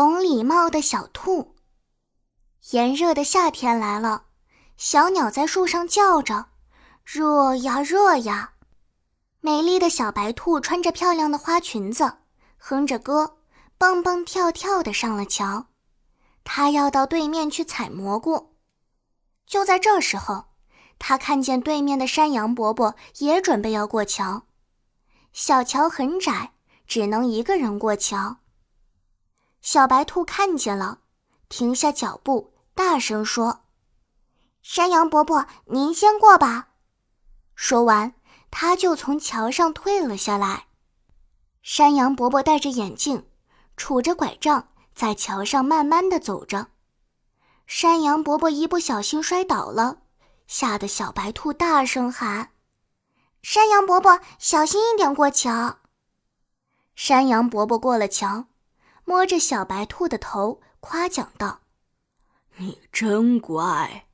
懂礼貌的小兔。炎热的夏天来了，小鸟在树上叫着：“热呀，热呀！”美丽的小白兔穿着漂亮的花裙子，哼着歌，蹦蹦跳跳的上了桥。它要到对面去采蘑菇。就在这时候，它看见对面的山羊伯伯也准备要过桥。小桥很窄，只能一个人过桥。小白兔看见了，停下脚步，大声说：“山羊伯伯，您先过吧。”说完，他就从桥上退了下来。山羊伯伯戴着眼镜，杵着拐杖，在桥上慢慢的走着。山羊伯伯一不小心摔倒了，吓得小白兔大声喊：“山羊伯伯，小心一点过桥！”山羊伯伯过了桥。摸着小白兔的头，夸奖道：“你真乖。”